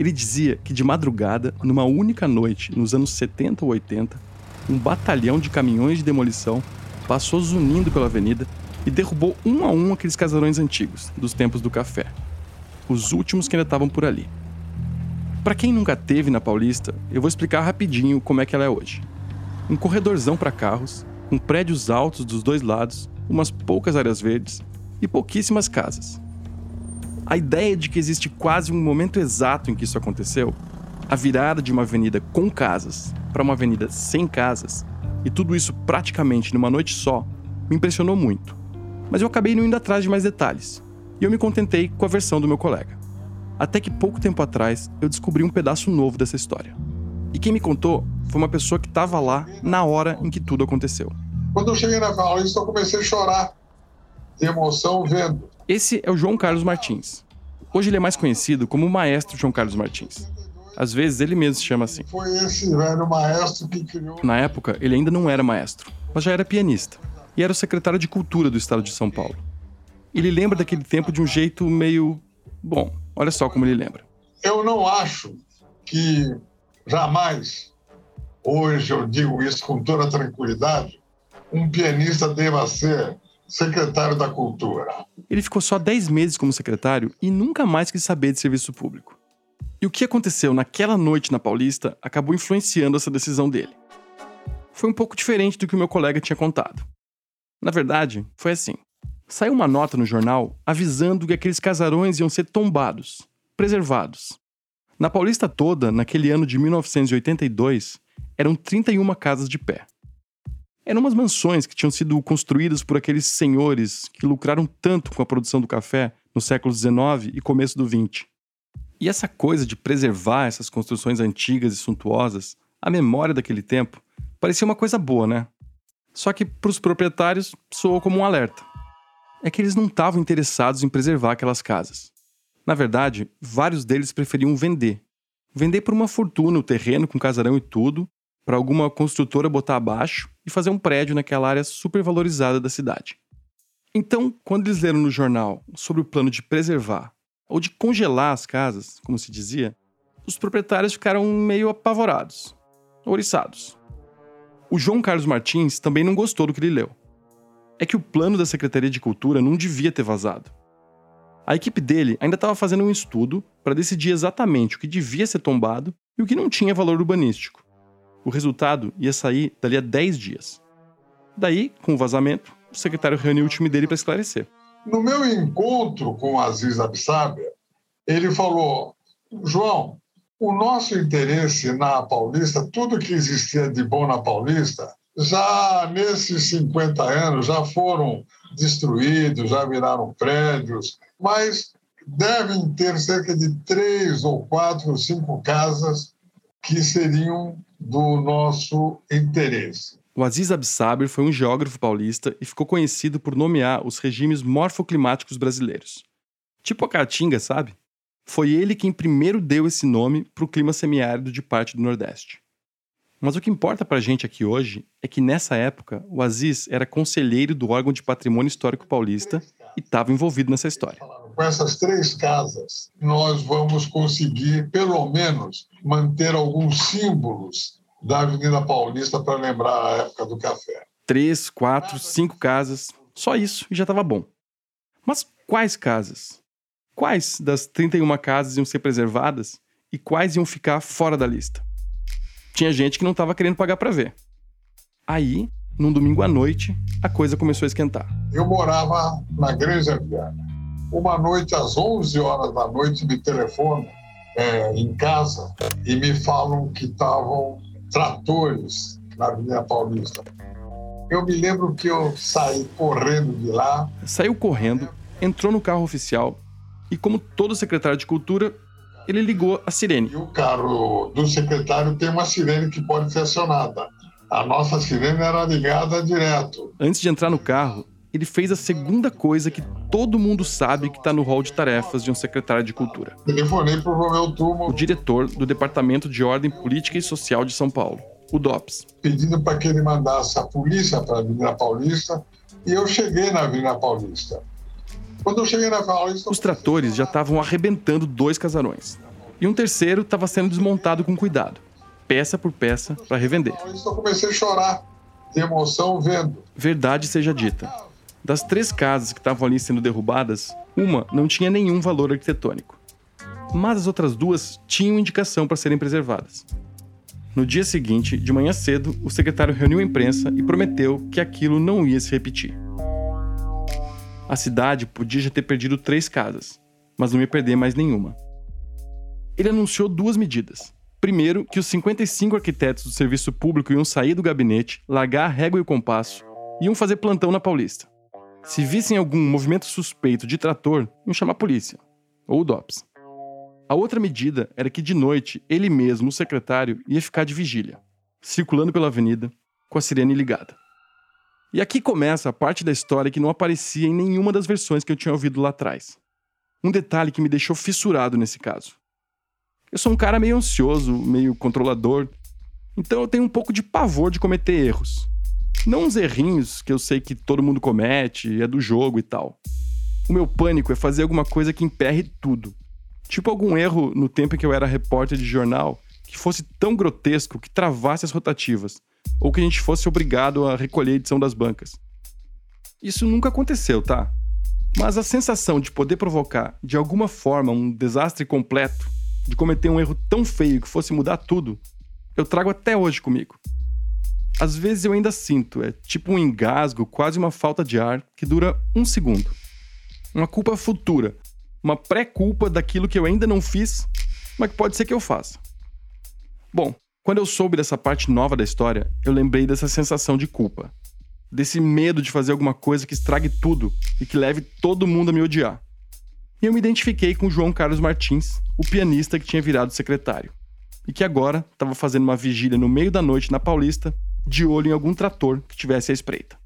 Ele dizia que de madrugada, numa única noite, nos anos 70 ou 80, um batalhão de caminhões de demolição passou zunindo pela avenida e derrubou um a um aqueles casarões antigos, dos tempos do café. Os últimos que ainda estavam por ali. Para quem nunca teve na Paulista, eu vou explicar rapidinho como é que ela é hoje. Um corredorzão para carros, com prédios altos dos dois lados, umas poucas áreas verdes e pouquíssimas casas. A ideia de que existe quase um momento exato em que isso aconteceu, a virada de uma avenida com casas para uma avenida sem casas, e tudo isso praticamente numa noite só, me impressionou muito. Mas eu acabei não indo atrás de mais detalhes, e eu me contentei com a versão do meu colega. Até que pouco tempo atrás eu descobri um pedaço novo dessa história. E quem me contou foi uma pessoa que estava lá na hora em que tudo aconteceu. Quando eu cheguei na Paulista, eu comecei a chorar de emoção vendo. Esse é o João Carlos Martins. Hoje ele é mais conhecido como o maestro João Carlos Martins. Às vezes ele mesmo se chama assim. Foi esse velho maestro que criou. Na época, ele ainda não era maestro, mas já era pianista e era o secretário de Cultura do estado de São Paulo. Ele lembra daquele tempo de um jeito meio. Bom, olha só como ele lembra. Eu não acho que jamais, hoje eu digo isso com toda tranquilidade, um pianista deva ser secretário da Cultura. Ele ficou só 10 meses como secretário e nunca mais quis saber de serviço público. E o que aconteceu naquela noite na Paulista acabou influenciando essa decisão dele. Foi um pouco diferente do que o meu colega tinha contado. Na verdade, foi assim: saiu uma nota no jornal avisando que aqueles casarões iam ser tombados, preservados. Na Paulista toda, naquele ano de 1982, eram 31 casas de pé. Eram umas mansões que tinham sido construídas por aqueles senhores que lucraram tanto com a produção do café no século XIX e começo do XX. E essa coisa de preservar essas construções antigas e suntuosas, a memória daquele tempo, parecia uma coisa boa, né? Só que para os proprietários soou como um alerta. É que eles não estavam interessados em preservar aquelas casas. Na verdade, vários deles preferiam vender. Vender por uma fortuna o terreno com casarão e tudo, para alguma construtora botar abaixo e fazer um prédio naquela área supervalorizada da cidade. Então, quando eles leram no jornal sobre o plano de preservar, ou de congelar as casas, como se dizia, os proprietários ficaram meio apavorados, ouriçados. O João Carlos Martins também não gostou do que ele leu. É que o plano da Secretaria de Cultura não devia ter vazado. A equipe dele ainda estava fazendo um estudo para decidir exatamente o que devia ser tombado e o que não tinha valor urbanístico. O resultado ia sair dali a 10 dias. Daí, com o vazamento, o secretário reuniu o time dele para esclarecer. No meu encontro com o Aziz Absábia, ele falou: João, o nosso interesse na Paulista, tudo que existia de bom na Paulista, já nesses 50 anos já foram destruídos, já viraram prédios, mas devem ter cerca de três ou quatro ou cinco casas que seriam do nosso interesse. O Aziz Absaber foi um geógrafo paulista e ficou conhecido por nomear os regimes morfoclimáticos brasileiros. Tipo a Caatinga, sabe? Foi ele quem primeiro deu esse nome para o clima semiárido de parte do Nordeste. Mas o que importa para a gente aqui hoje é que nessa época o Aziz era conselheiro do órgão de patrimônio histórico paulista e estava envolvido nessa história. Com essas três casas, nós vamos conseguir, pelo menos, manter alguns símbolos da Avenida Paulista para lembrar a época do café. Três, quatro, cinco casas, só isso e já estava bom. Mas quais casas? Quais das 31 casas iam ser preservadas e quais iam ficar fora da lista? Tinha gente que não estava querendo pagar para ver. Aí, num domingo à noite, a coisa começou a esquentar. Eu morava na Granja Viana. Uma noite, às 11 horas da noite, me telefonam é, em casa e me falam que estavam tratores na Avenida Paulista. Eu me lembro que eu saí correndo de lá. Saiu correndo, entrou no carro oficial e, como todo secretário de Cultura, ele ligou a sirene. E o carro do secretário tem uma sirene que pode ser acionada. A nossa sirene era ligada direto. Antes de entrar no carro, ele fez a segunda coisa que todo mundo sabe que está no rol de tarefas de um secretário de Cultura. Telefonei para o Romeu Turmo, o diretor do Departamento de Ordem Política e Social de São Paulo, o DOPS. Pedindo para que ele mandasse a polícia para a Avenida Paulista e eu cheguei na Avenida Paulista. Quando eu cheguei na Paulista... Os tratores já estavam arrebentando dois casarões. E um terceiro estava sendo desmontado com cuidado, peça por peça, para revender. Eu comecei a chorar de emoção vendo. Verdade seja dita. Das três casas que estavam ali sendo derrubadas, uma não tinha nenhum valor arquitetônico. Mas as outras duas tinham indicação para serem preservadas. No dia seguinte, de manhã cedo, o secretário reuniu a imprensa e prometeu que aquilo não ia se repetir. A cidade podia já ter perdido três casas, mas não ia perder mais nenhuma. Ele anunciou duas medidas. Primeiro, que os 55 arquitetos do serviço público iam sair do gabinete, largar a régua e o compasso, e iam fazer plantão na Paulista. Se vissem algum movimento suspeito de trator, iam chamar a polícia, ou o DOPS. A outra medida era que de noite ele mesmo, o secretário, ia ficar de vigília, circulando pela avenida, com a sirene ligada. E aqui começa a parte da história que não aparecia em nenhuma das versões que eu tinha ouvido lá atrás. Um detalhe que me deixou fissurado nesse caso. Eu sou um cara meio ansioso, meio controlador, então eu tenho um pouco de pavor de cometer erros. Não uns errinhos que eu sei que todo mundo comete, é do jogo e tal. O meu pânico é fazer alguma coisa que emperre tudo. Tipo algum erro no tempo em que eu era repórter de jornal que fosse tão grotesco que travasse as rotativas ou que a gente fosse obrigado a recolher a edição das bancas. Isso nunca aconteceu, tá? Mas a sensação de poder provocar, de alguma forma, um desastre completo, de cometer um erro tão feio que fosse mudar tudo, eu trago até hoje comigo. Às vezes eu ainda sinto, é tipo um engasgo, quase uma falta de ar, que dura um segundo. Uma culpa futura, uma pré-culpa daquilo que eu ainda não fiz, mas que pode ser que eu faça. Bom, quando eu soube dessa parte nova da história, eu lembrei dessa sensação de culpa. Desse medo de fazer alguma coisa que estrague tudo e que leve todo mundo a me odiar. E eu me identifiquei com João Carlos Martins, o pianista que tinha virado secretário. E que agora estava fazendo uma vigília no meio da noite na Paulista, de olho em algum trator que tivesse à espreita.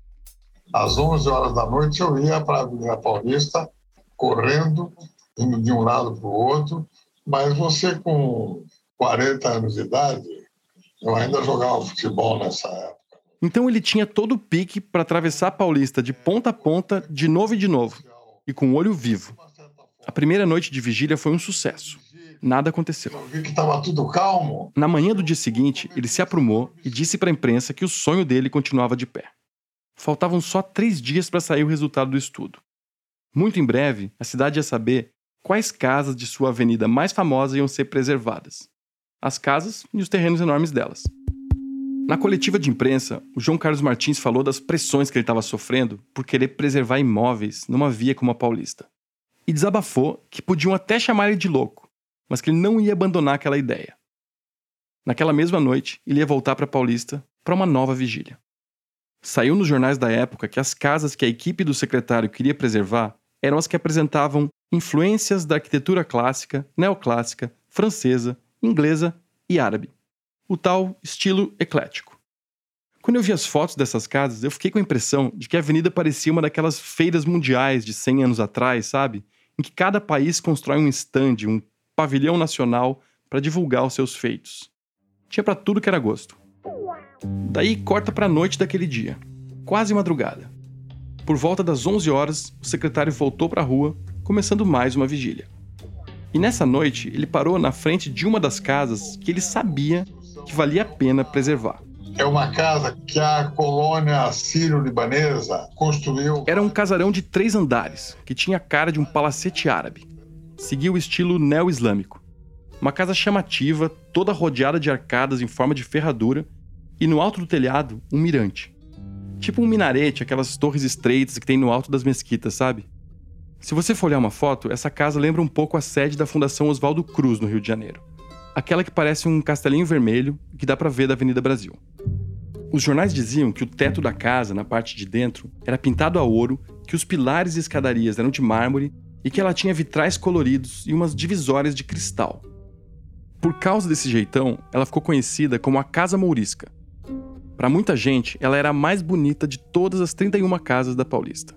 Às 11 horas da noite eu ia para a Avenida Paulista, correndo, indo de um lado para o outro, mas você com 40 anos de idade, eu ainda jogava futebol nessa época. Então ele tinha todo o pique para atravessar a Paulista de ponta a ponta, de novo e de novo, e com o olho vivo. A primeira noite de vigília foi um sucesso. Nada aconteceu. Que estava tudo calmo. Na manhã do dia seguinte, ele se aprumou e disse para a imprensa que o sonho dele continuava de pé. Faltavam só três dias para sair o resultado do estudo. Muito em breve, a cidade ia saber quais casas de sua avenida mais famosa iam ser preservadas. As casas e os terrenos enormes delas. Na coletiva de imprensa, o João Carlos Martins falou das pressões que ele estava sofrendo por querer preservar imóveis numa via como a Paulista. E desabafou que podiam até chamar ele de louco, mas que ele não ia abandonar aquela ideia. Naquela mesma noite, ele ia voltar para Paulista para uma nova vigília. Saiu nos jornais da época que as casas que a equipe do secretário queria preservar eram as que apresentavam influências da arquitetura clássica, neoclássica, francesa, inglesa e árabe o tal estilo eclético. Quando eu vi as fotos dessas casas, eu fiquei com a impressão de que a avenida parecia uma daquelas feiras mundiais de 100 anos atrás, sabe? Em que cada país constrói um stand, um pavilhão nacional para divulgar os seus feitos. Tinha para tudo que era gosto. Daí corta para a noite daquele dia, quase madrugada. Por volta das 11 horas, o secretário voltou para a rua, começando mais uma vigília. E nessa noite, ele parou na frente de uma das casas que ele sabia que valia a pena preservar. É uma casa que a colônia sírio-libanesa construiu. Era um casarão de três andares, que tinha a cara de um palacete árabe. Seguia o estilo neo-islâmico. Uma casa chamativa, toda rodeada de arcadas em forma de ferradura, e no alto do telhado, um mirante. Tipo um minarete, aquelas torres estreitas que tem no alto das mesquitas, sabe? Se você for olhar uma foto, essa casa lembra um pouco a sede da Fundação Oswaldo Cruz, no Rio de Janeiro aquela que parece um castelinho vermelho que dá para ver da Avenida Brasil. Os jornais diziam que o teto da casa, na parte de dentro, era pintado a ouro, que os pilares e escadarias eram de mármore e que ela tinha vitrais coloridos e umas divisórias de cristal. Por causa desse jeitão, ela ficou conhecida como a Casa Mourisca. Para muita gente, ela era a mais bonita de todas as 31 casas da Paulista.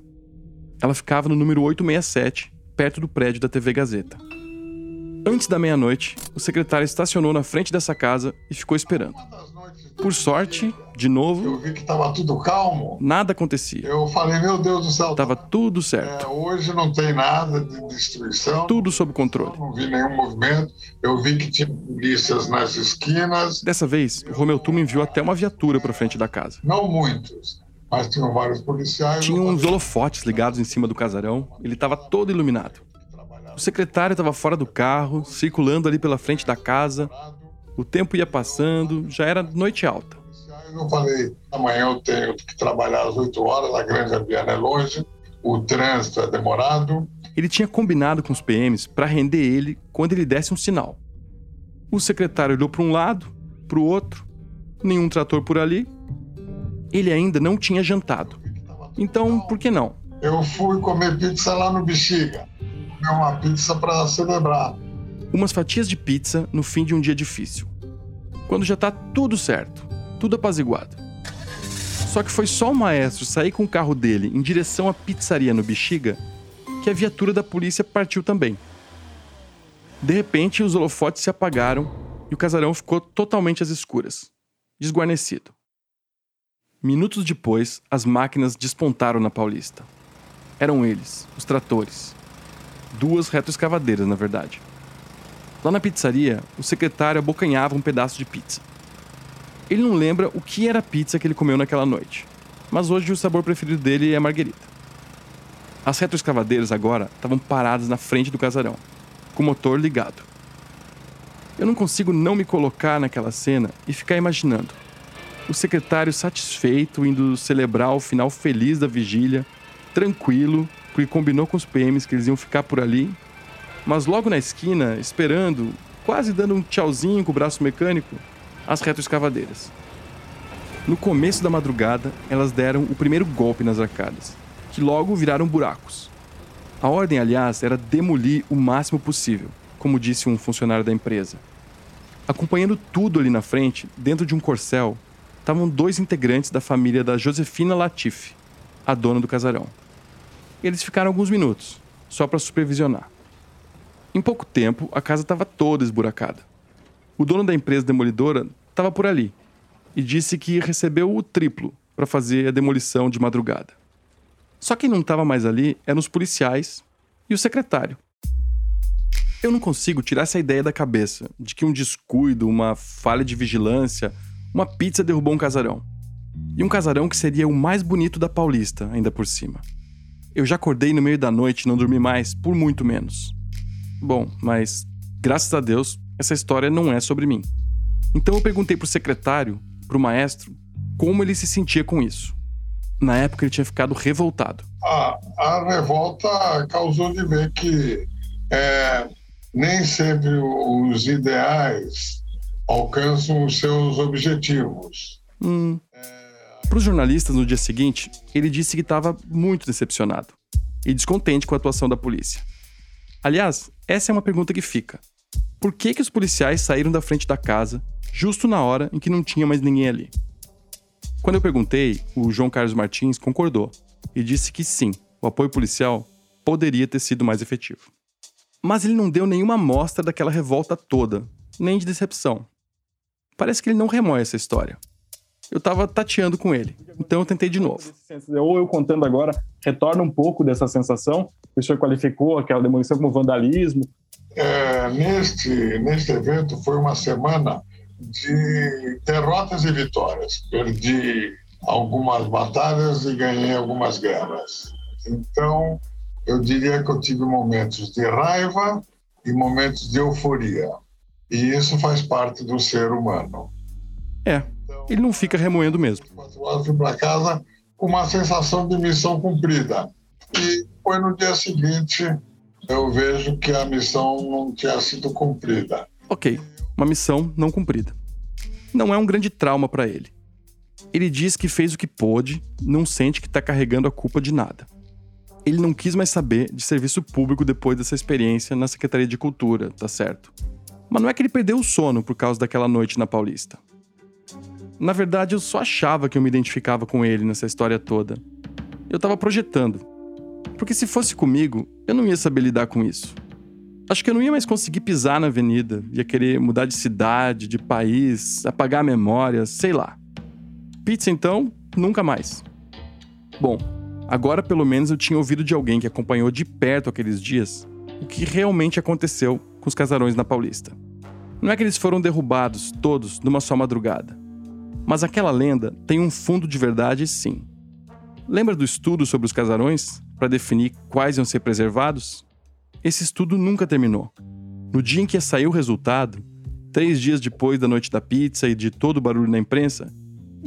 Ela ficava no número 867, perto do prédio da TV Gazeta. Antes da meia-noite, o secretário estacionou na frente dessa casa e ficou esperando. Por sorte, de novo. Eu vi que estava tudo calmo. Nada acontecia. Eu falei, meu Deus do céu. Estava tudo certo. É, hoje não tem nada de destruição. Tudo sob controle. Não vi nenhum movimento. Eu vi que tinha polícias nas esquinas. Dessa vez, o Romeu Tuma enviou até uma viatura para frente da casa. Não muitos, mas tinham vários policiais. Tinha uns holofotes ligados em cima do casarão. Ele estava todo iluminado. O secretário estava fora do carro, circulando ali pela frente da casa. O tempo ia passando, já era noite alta. Eu falei, amanhã eu tenho que trabalhar às 8 horas, a Grande Viana é longe, o trânsito é demorado. Ele tinha combinado com os PMs para render ele quando ele desse um sinal. O secretário olhou para um lado, para o outro, nenhum trator por ali. Ele ainda não tinha jantado. Então, por que não? Eu fui comer pizza lá no Bexiga comer uma pizza para celebrar. Umas fatias de pizza no fim de um dia difícil. Quando já tá tudo certo, tudo apaziguado. Só que foi só o maestro sair com o carro dele em direção à pizzaria no Bexiga que a viatura da polícia partiu também. De repente, os holofotes se apagaram e o casarão ficou totalmente às escuras, desguarnecido. Minutos depois, as máquinas despontaram na Paulista. Eram eles, os tratores, duas retroescavadeiras, na verdade. Lá na pizzaria, o secretário abocanhava um pedaço de pizza. Ele não lembra o que era a pizza que ele comeu naquela noite, mas hoje o sabor preferido dele é a marguerita. As retroescavadeiras agora estavam paradas na frente do casarão, com o motor ligado. Eu não consigo não me colocar naquela cena e ficar imaginando. O secretário satisfeito indo celebrar o final feliz da vigília, tranquilo, porque combinou com os PMs que eles iam ficar por ali. Mas logo na esquina, esperando, quase dando um tchauzinho com o braço mecânico, as retroescavadeiras. No começo da madrugada, elas deram o primeiro golpe nas arcadas, que logo viraram buracos. A ordem, aliás, era demolir o máximo possível, como disse um funcionário da empresa. Acompanhando tudo ali na frente, dentro de um corcel, estavam dois integrantes da família da Josefina Latif, a dona do casarão eles ficaram alguns minutos, só para supervisionar. Em pouco tempo, a casa estava toda esburacada. O dono da empresa demolidora estava por ali e disse que recebeu o triplo para fazer a demolição de madrugada. Só quem não estava mais ali eram os policiais e o secretário. Eu não consigo tirar essa ideia da cabeça de que um descuido, uma falha de vigilância, uma pizza derrubou um casarão. E um casarão que seria o mais bonito da Paulista, ainda por cima. Eu já acordei no meio da noite e não dormi mais por muito menos. Bom, mas graças a Deus, essa história não é sobre mim. Então eu perguntei pro secretário, pro maestro, como ele se sentia com isso. Na época ele tinha ficado revoltado. A, a revolta causou de ver que é, nem sempre os ideais alcançam os seus objetivos. Hum. Para os jornalistas no dia seguinte, ele disse que estava muito decepcionado e descontente com a atuação da polícia. Aliás, essa é uma pergunta que fica. Por que, que os policiais saíram da frente da casa justo na hora em que não tinha mais ninguém ali? Quando eu perguntei, o João Carlos Martins concordou e disse que sim, o apoio policial poderia ter sido mais efetivo. Mas ele não deu nenhuma amostra daquela revolta toda, nem de decepção. Parece que ele não remói essa história. Eu tava tateando com ele, então eu tentei de novo. Ou eu contando agora, retorna um pouco dessa sensação. O senhor qualificou aquela demolição como vandalismo. É, neste, neste evento foi uma semana de derrotas e vitórias. Perdi algumas batalhas e ganhei algumas guerras. Então, eu diria que eu tive momentos de raiva e momentos de euforia. E isso faz parte do ser humano. É, ele não fica remoendo mesmo. Quatro horas fui para casa com uma sensação de missão cumprida. E foi no dia seguinte eu vejo que a missão não tinha sido cumprida. Ok, uma missão não cumprida. Não é um grande trauma para ele. Ele diz que fez o que pôde, não sente que está carregando a culpa de nada. Ele não quis mais saber de serviço público depois dessa experiência na Secretaria de Cultura, tá certo? Mas não é que ele perdeu o sono por causa daquela noite na Paulista. Na verdade, eu só achava que eu me identificava com ele nessa história toda. Eu tava projetando. Porque se fosse comigo, eu não ia saber lidar com isso. Acho que eu não ia mais conseguir pisar na avenida, ia querer mudar de cidade, de país, apagar a memória, sei lá. Pizza então, nunca mais. Bom, agora pelo menos eu tinha ouvido de alguém que acompanhou de perto aqueles dias o que realmente aconteceu com os casarões na Paulista. Não é que eles foram derrubados todos numa só madrugada. Mas aquela lenda tem um fundo de verdade, sim. Lembra do estudo sobre os casarões para definir quais iam ser preservados? Esse estudo nunca terminou. No dia em que ia sair o resultado, três dias depois da noite da pizza e de todo o barulho na imprensa,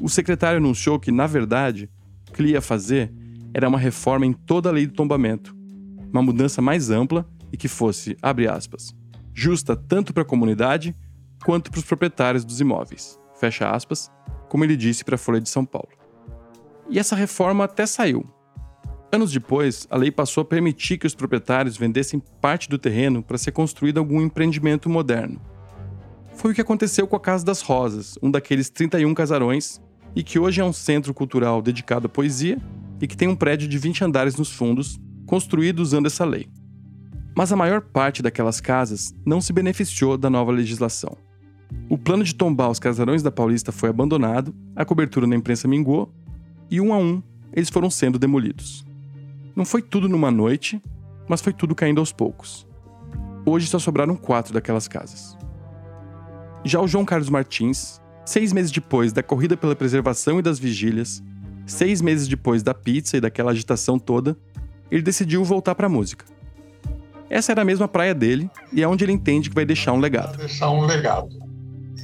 o secretário anunciou que, na verdade, o que ele ia fazer era uma reforma em toda a lei do tombamento, uma mudança mais ampla e que fosse, abre aspas, justa tanto para a comunidade quanto para os proprietários dos imóveis, fecha aspas, como ele disse para a Folha de São Paulo. E essa reforma até saiu. Anos depois, a lei passou a permitir que os proprietários vendessem parte do terreno para ser construído algum empreendimento moderno. Foi o que aconteceu com a Casa das Rosas, um daqueles 31 casarões, e que hoje é um centro cultural dedicado à poesia e que tem um prédio de 20 andares nos fundos, construído usando essa lei. Mas a maior parte daquelas casas não se beneficiou da nova legislação. O plano de tombar os casarões da Paulista foi abandonado, a cobertura na imprensa mingou e um a um eles foram sendo demolidos. Não foi tudo numa noite, mas foi tudo caindo aos poucos. Hoje só sobraram quatro daquelas casas. Já o João Carlos Martins, seis meses depois da corrida pela preservação e das vigílias, seis meses depois da pizza e daquela agitação toda, ele decidiu voltar para a música. Essa era a mesma praia dele e é onde ele entende que vai deixar um legado. Vai deixar um legado.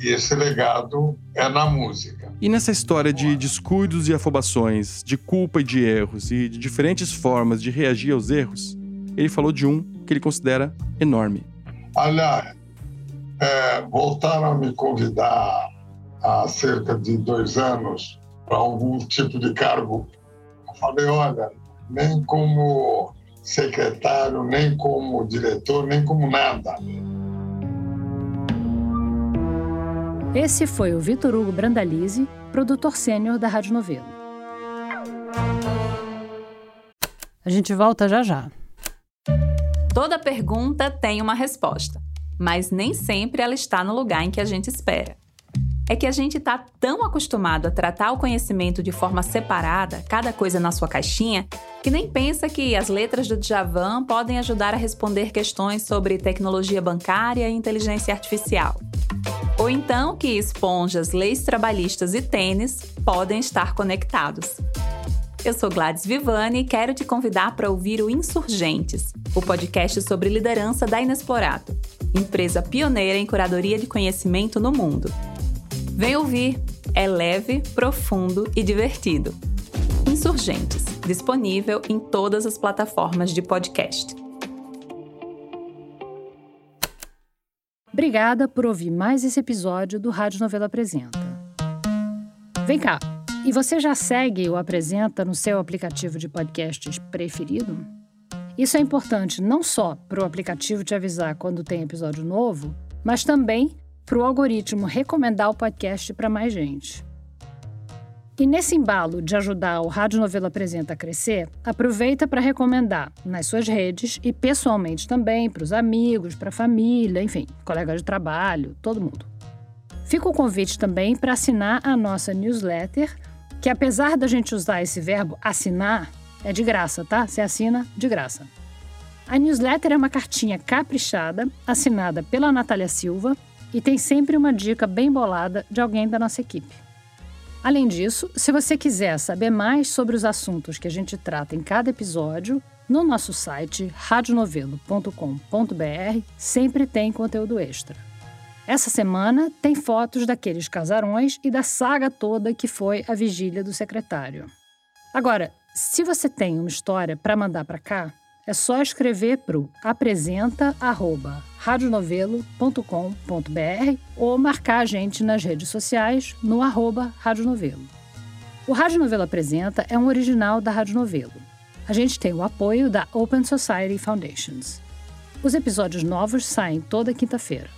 E esse legado é na música. E nessa história de descuidos e afobações, de culpa e de erros e de diferentes formas de reagir aos erros, ele falou de um que ele considera enorme. Aliás, é, voltaram a me convidar há cerca de dois anos para algum tipo de cargo. Eu falei: olha, nem como secretário, nem como diretor, nem como nada. Esse foi o Vitor Hugo Brandalize, produtor sênior da Rádio Novelo. A gente volta já já. Toda pergunta tem uma resposta, mas nem sempre ela está no lugar em que a gente espera. é que a gente está tão acostumado a tratar o conhecimento de forma separada, cada coisa na sua caixinha, que nem pensa que as letras do Djavan podem ajudar a responder questões sobre tecnologia bancária e inteligência artificial. Ou então que esponjas, leis trabalhistas e tênis podem estar conectados. Eu sou Gladys Vivani e quero te convidar para ouvir o Insurgentes, o podcast sobre liderança da Inexplorato, empresa pioneira em curadoria de conhecimento no mundo. Vem ouvir, é leve, profundo e divertido. Insurgentes, disponível em todas as plataformas de podcast. Obrigada por ouvir mais esse episódio do Rádio Novela Apresenta. Vem cá, e você já segue ou apresenta no seu aplicativo de podcasts preferido? Isso é importante não só para o aplicativo te avisar quando tem episódio novo, mas também para o algoritmo recomendar o podcast para mais gente. E nesse embalo de ajudar o Rádio Novela Apresenta a crescer, aproveita para recomendar nas suas redes e pessoalmente também para os amigos, para a família, enfim, colegas de trabalho, todo mundo. Fica o convite também para assinar a nossa newsletter que apesar da gente usar esse verbo assinar, é de graça, tá? Você assina de graça. A newsletter é uma cartinha caprichada, assinada pela Natália Silva, e tem sempre uma dica bem bolada de alguém da nossa equipe. Além disso, se você quiser saber mais sobre os assuntos que a gente trata em cada episódio, no nosso site radionovelo.com.br sempre tem conteúdo extra. Essa semana tem fotos daqueles casarões e da saga toda que foi a vigília do secretário. Agora, se você tem uma história para mandar para cá, é só escrever para o apresenta@radionovelo.com.br ou marcar a gente nas redes sociais no arroba Radionovelo. O Rádio Novelo Apresenta é um original da Rádio Novelo. A gente tem o apoio da Open Society Foundations. Os episódios novos saem toda quinta-feira.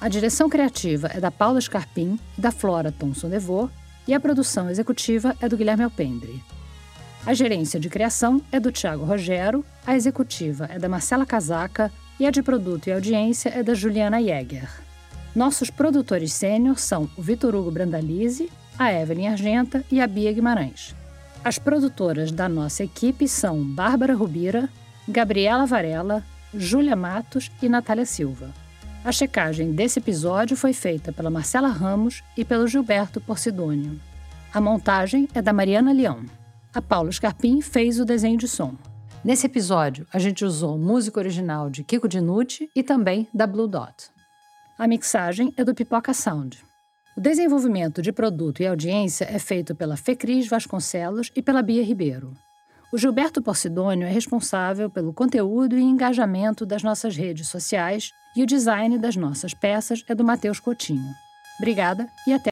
A direção criativa é da Paula Scarpim e da Flora Thomson Devô, e a produção executiva é do Guilherme Alpendre. A gerência de criação é do Tiago Rogero, a executiva é da Marcela Casaca e a de produto e audiência é da Juliana Jäger. Nossos produtores sênior são o Vitor Hugo Brandalize, a Evelyn Argenta e a Bia Guimarães. As produtoras da nossa equipe são Bárbara Rubira, Gabriela Varela, Júlia Matos e Natália Silva. A checagem desse episódio foi feita pela Marcela Ramos e pelo Gilberto Porcidônio. A montagem é da Mariana Leão. A Paula Scarpim fez o desenho de som. Nesse episódio, a gente usou música original de Kiko Dinucci e também da Blue Dot. A mixagem é do Pipoca Sound. O desenvolvimento de produto e audiência é feito pela Fecris Vasconcelos e pela Bia Ribeiro. O Gilberto Porcidônio é responsável pelo conteúdo e engajamento das nossas redes sociais e o design das nossas peças é do Matheus Coutinho. Obrigada e até